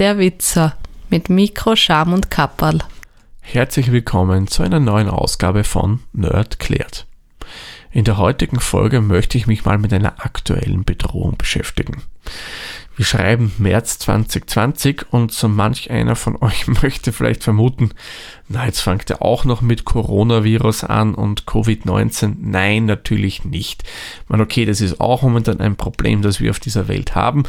der Witzer mit Mikro, Scham und Kapperl. Herzlich willkommen zu einer neuen Ausgabe von Nerd klärt. In der heutigen Folge möchte ich mich mal mit einer aktuellen Bedrohung beschäftigen. Wir schreiben März 2020 und so manch einer von euch möchte vielleicht vermuten, na jetzt fängt er auch noch mit Coronavirus an und Covid-19. Nein, natürlich nicht. Man, okay, das ist auch momentan ein Problem, das wir auf dieser Welt haben,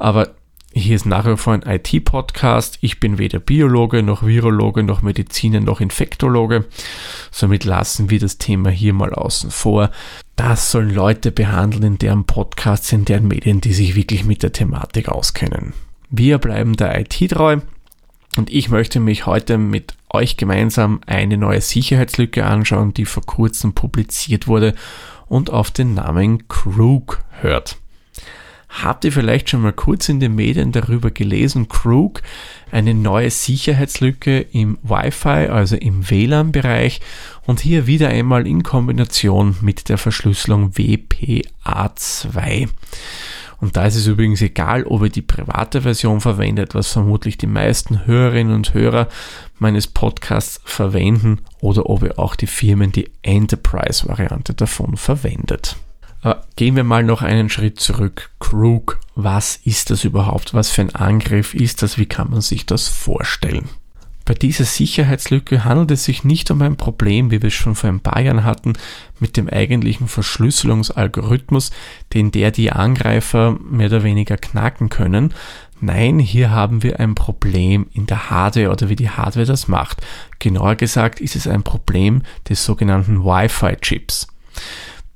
aber hier ist nach wie vor ein IT-Podcast. Ich bin weder Biologe noch Virologe noch Mediziner noch Infektologe. Somit lassen wir das Thema hier mal außen vor. Das sollen Leute behandeln in deren Podcasts, in deren Medien, die sich wirklich mit der Thematik auskennen. Wir bleiben der IT treu und ich möchte mich heute mit euch gemeinsam eine neue Sicherheitslücke anschauen, die vor kurzem publiziert wurde und auf den Namen Krug hört. Habt ihr vielleicht schon mal kurz in den Medien darüber gelesen? Krug, eine neue Sicherheitslücke im Wi-Fi, also im WLAN-Bereich und hier wieder einmal in Kombination mit der Verschlüsselung WPA2. Und da ist es übrigens egal, ob ihr die private Version verwendet, was vermutlich die meisten Hörerinnen und Hörer meines Podcasts verwenden, oder ob ihr auch die Firmen die Enterprise-Variante davon verwendet. Aber gehen wir mal noch einen Schritt zurück. Krug, was ist das überhaupt? Was für ein Angriff ist das? Wie kann man sich das vorstellen? Bei dieser Sicherheitslücke handelt es sich nicht um ein Problem, wie wir es schon vor ein paar Jahren hatten, mit dem eigentlichen Verschlüsselungsalgorithmus, den der die Angreifer mehr oder weniger knacken können. Nein, hier haben wir ein Problem in der Hardware oder wie die Hardware das macht. Genauer gesagt ist es ein Problem des sogenannten Wi-Fi-Chips.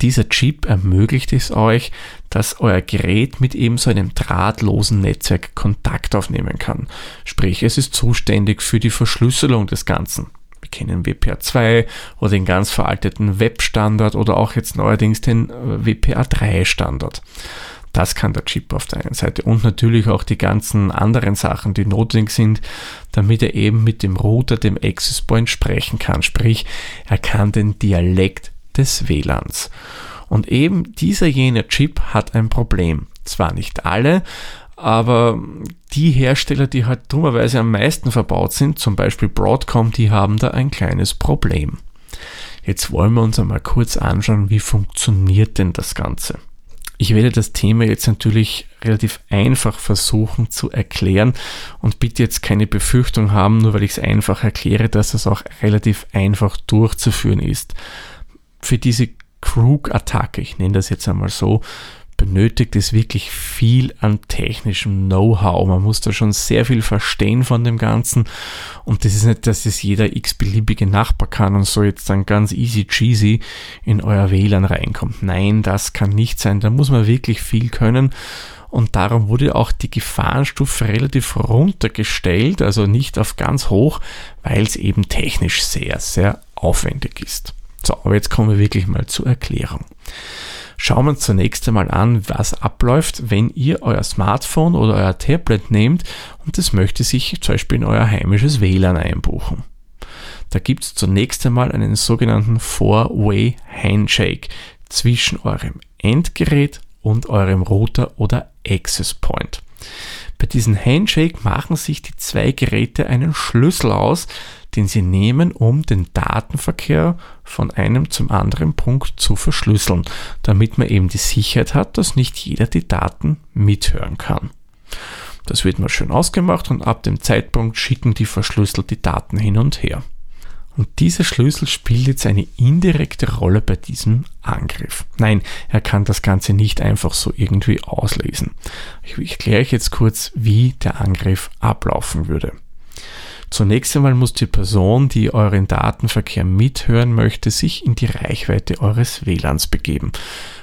Dieser Chip ermöglicht es euch, dass euer Gerät mit eben so einem drahtlosen Netzwerk Kontakt aufnehmen kann. Sprich, es ist zuständig für die Verschlüsselung des Ganzen. Wir kennen WPA2 oder den ganz veralteten Web-Standard oder auch jetzt neuerdings den äh, WPA3-Standard. Das kann der Chip auf der einen Seite und natürlich auch die ganzen anderen Sachen, die notwendig sind, damit er eben mit dem Router, dem Access Point sprechen kann. Sprich, er kann den Dialekt des WLANs. Und eben dieser jener Chip hat ein Problem. Zwar nicht alle, aber die Hersteller, die halt dummerweise am meisten verbaut sind, zum Beispiel Broadcom, die haben da ein kleines Problem. Jetzt wollen wir uns einmal kurz anschauen, wie funktioniert denn das Ganze. Ich werde das Thema jetzt natürlich relativ einfach versuchen zu erklären und bitte jetzt keine Befürchtung haben, nur weil ich es einfach erkläre, dass es auch relativ einfach durchzuführen ist für diese Krug-Attacke, ich nenne das jetzt einmal so, benötigt es wirklich viel an technischem Know-how. Man muss da schon sehr viel verstehen von dem Ganzen. Und das ist nicht, dass es jeder x-beliebige Nachbar kann und so jetzt dann ganz easy cheesy in euer WLAN reinkommt. Nein, das kann nicht sein. Da muss man wirklich viel können. Und darum wurde auch die Gefahrenstufe relativ runtergestellt, also nicht auf ganz hoch, weil es eben technisch sehr, sehr aufwendig ist. So, aber jetzt kommen wir wirklich mal zur Erklärung. Schauen wir uns zunächst einmal an, was abläuft, wenn ihr euer Smartphone oder euer Tablet nehmt und das möchte sich zum Beispiel in euer heimisches WLAN einbuchen. Da gibt es zunächst einmal einen sogenannten Four-Way Handshake zwischen eurem Endgerät und eurem Router oder Access Point. Bei diesem Handshake machen sich die zwei Geräte einen Schlüssel aus, den sie nehmen, um den Datenverkehr von einem zum anderen Punkt zu verschlüsseln, damit man eben die Sicherheit hat, dass nicht jeder die Daten mithören kann. Das wird mal schön ausgemacht und ab dem Zeitpunkt schicken die verschlüsselt die Daten hin und her. Und dieser Schlüssel spielt jetzt eine indirekte Rolle bei diesem Angriff. Nein, er kann das Ganze nicht einfach so irgendwie auslesen. Ich erkläre euch jetzt kurz, wie der Angriff ablaufen würde. Zunächst einmal muss die Person, die euren Datenverkehr mithören möchte, sich in die Reichweite eures WLANs begeben.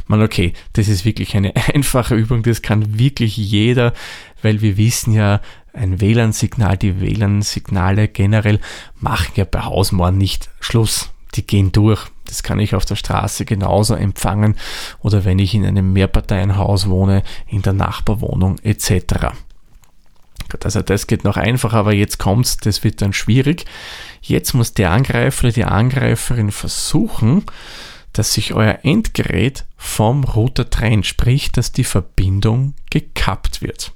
Man, okay, das ist wirklich eine einfache Übung, das kann wirklich jeder, weil wir wissen ja, ein WLAN-Signal, die WLAN-Signale generell machen ja bei Hausmauern nicht Schluss. Die gehen durch. Das kann ich auf der Straße genauso empfangen oder wenn ich in einem Mehrparteienhaus wohne, in der Nachbarwohnung etc. Also das geht noch einfacher, aber jetzt kommt's, das wird dann schwierig. Jetzt muss der Angreifer oder die Angreiferin versuchen, dass sich euer Endgerät vom Router trennt, sprich, dass die Verbindung gekappt wird.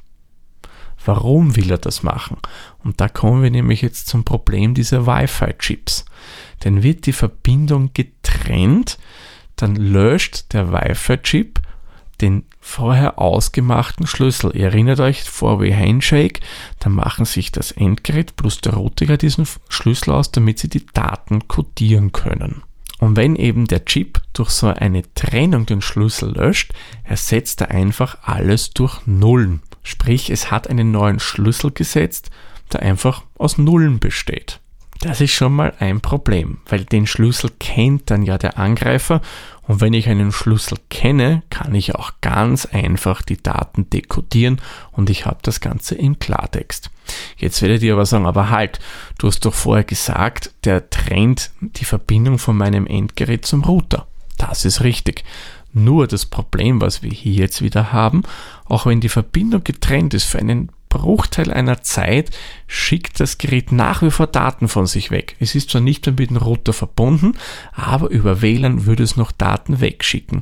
Warum will er das machen? Und da kommen wir nämlich jetzt zum Problem dieser Wi-Fi-Chips. Denn wird die Verbindung getrennt, dann löscht der Wi-Fi-Chip den vorher ausgemachten Schlüssel. Ihr erinnert euch, vor wie Handshake, da machen sich das Endgerät plus der Router diesen Schlüssel aus, damit sie die Daten codieren können. Und wenn eben der Chip durch so eine Trennung den Schlüssel löscht, ersetzt er einfach alles durch Nullen. Sprich, es hat einen neuen Schlüssel gesetzt, der einfach aus Nullen besteht. Das ist schon mal ein Problem, weil den Schlüssel kennt dann ja der Angreifer und wenn ich einen Schlüssel kenne, kann ich auch ganz einfach die Daten dekodieren und ich habe das Ganze im Klartext. Jetzt werdet ihr aber sagen, aber halt, du hast doch vorher gesagt, der trennt die Verbindung von meinem Endgerät zum Router. Das ist richtig. Nur das Problem, was wir hier jetzt wieder haben, auch wenn die Verbindung getrennt ist für einen Bruchteil einer Zeit schickt das Gerät nach wie vor Daten von sich weg. Es ist zwar nicht mehr mit dem Router verbunden, aber über WLAN würde es noch Daten wegschicken.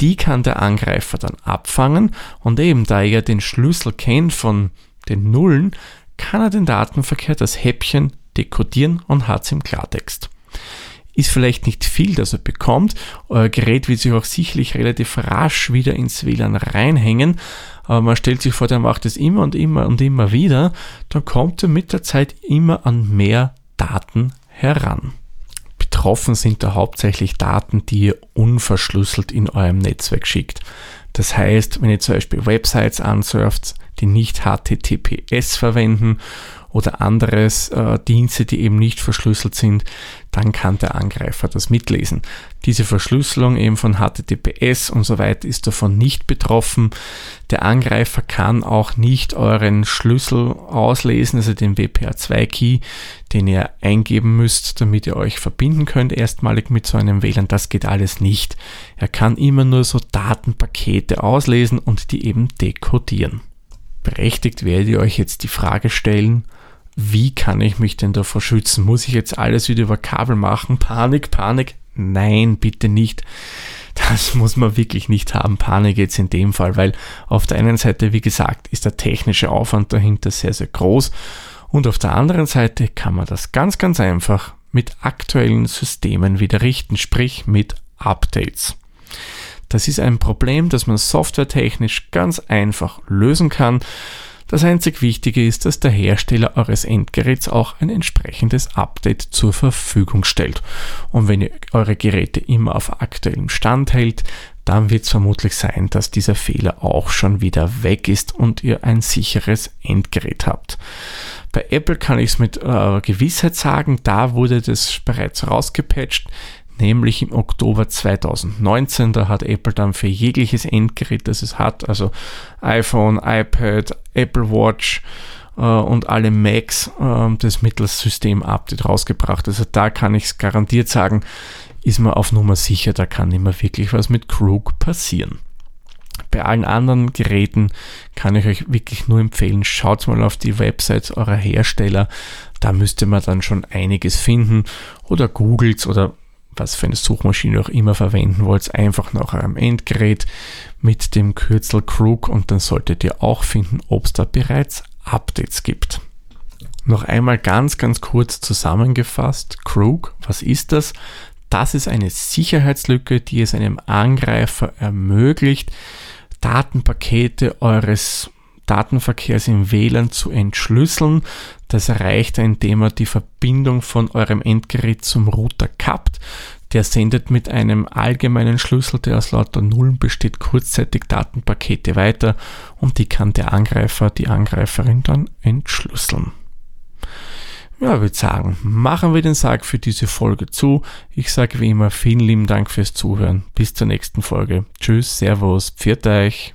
Die kann der Angreifer dann abfangen und eben da er den Schlüssel kennt von den Nullen, kann er den Datenverkehr, das Häppchen dekodieren und hat es im Klartext ist vielleicht nicht viel, das er bekommt. Euer Gerät wird sich auch sicherlich relativ rasch wieder ins WLAN reinhängen, aber man stellt sich vor, der macht es immer und immer und immer wieder, dann kommt er mit der Zeit immer an mehr Daten heran. Betroffen sind da hauptsächlich Daten, die ihr unverschlüsselt in eurem Netzwerk schickt. Das heißt, wenn ihr zum Beispiel Websites ansurft, die nicht HTTPS verwenden oder anderes äh, Dienste, die eben nicht verschlüsselt sind, dann kann der Angreifer das mitlesen. Diese Verschlüsselung eben von HTTPS und so weiter ist davon nicht betroffen. Der Angreifer kann auch nicht euren Schlüssel auslesen, also den WPA2-Key, den ihr eingeben müsst, damit ihr euch verbinden könnt, erstmalig mit so einem WLAN. Das geht alles nicht. Er kann immer nur so Datenpakete auslesen und die eben dekodieren. Berechtigt werdet ihr euch jetzt die Frage stellen, wie kann ich mich denn davor schützen? Muss ich jetzt alles wieder über Kabel machen? Panik, Panik? Nein, bitte nicht. Das muss man wirklich nicht haben. Panik jetzt in dem Fall, weil auf der einen Seite, wie gesagt, ist der technische Aufwand dahinter sehr, sehr groß und auf der anderen Seite kann man das ganz, ganz einfach mit aktuellen Systemen wieder richten, sprich mit Updates. Das ist ein Problem, das man softwaretechnisch ganz einfach lösen kann. Das einzig Wichtige ist, dass der Hersteller eures Endgeräts auch ein entsprechendes Update zur Verfügung stellt. Und wenn ihr eure Geräte immer auf aktuellem Stand hält, dann wird es vermutlich sein, dass dieser Fehler auch schon wieder weg ist und ihr ein sicheres Endgerät habt. Bei Apple kann ich es mit äh, Gewissheit sagen, da wurde das bereits rausgepatcht nämlich im Oktober 2019. Da hat Apple dann für jegliches Endgerät, das es hat, also iPhone, iPad, Apple Watch äh, und alle Macs, äh, das mittels System-Update rausgebracht. Also da kann ich es garantiert sagen, ist man auf Nummer sicher, da kann immer wirklich was mit Crook passieren. Bei allen anderen Geräten kann ich euch wirklich nur empfehlen, schaut mal auf die Websites eurer Hersteller. Da müsste man dann schon einiges finden oder googelt oder was für eine Suchmaschine auch immer verwenden wollt, einfach nach eurem Endgerät mit dem Kürzel Crook und dann solltet ihr auch finden, ob es da bereits Updates gibt. Noch einmal ganz, ganz kurz zusammengefasst. Crook, was ist das? Das ist eine Sicherheitslücke, die es einem Angreifer ermöglicht, Datenpakete eures Datenverkehrs im WLAN zu entschlüsseln. Das erreicht er, indem er die Verbindung von eurem Endgerät zum Router kappt. Der sendet mit einem allgemeinen Schlüssel, der aus lauter Nullen besteht, kurzzeitig Datenpakete weiter und die kann der Angreifer, die Angreiferin dann entschlüsseln. Ja, würde sagen, machen wir den Sarg für diese Folge zu. Ich sage wie immer vielen lieben Dank fürs Zuhören. Bis zur nächsten Folge. Tschüss, Servus, pfiat euch.